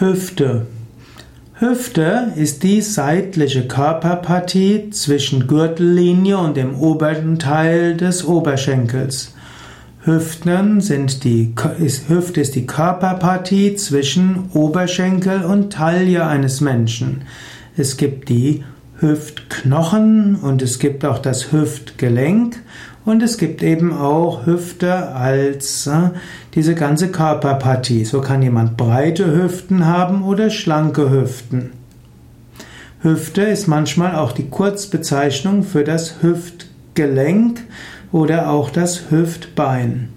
Hüfte. Hüfte ist die seitliche Körperpartie zwischen Gürtellinie und dem oberen Teil des Oberschenkels. Hüften sind die, ist, Hüfte ist die Körperpartie zwischen Oberschenkel und Taille eines Menschen. Es gibt die Hüftknochen und es gibt auch das Hüftgelenk und es gibt eben auch Hüfte als äh, diese ganze Körperpartie. So kann jemand breite Hüften haben oder schlanke Hüften. Hüfte ist manchmal auch die Kurzbezeichnung für das Hüftgelenk oder auch das Hüftbein.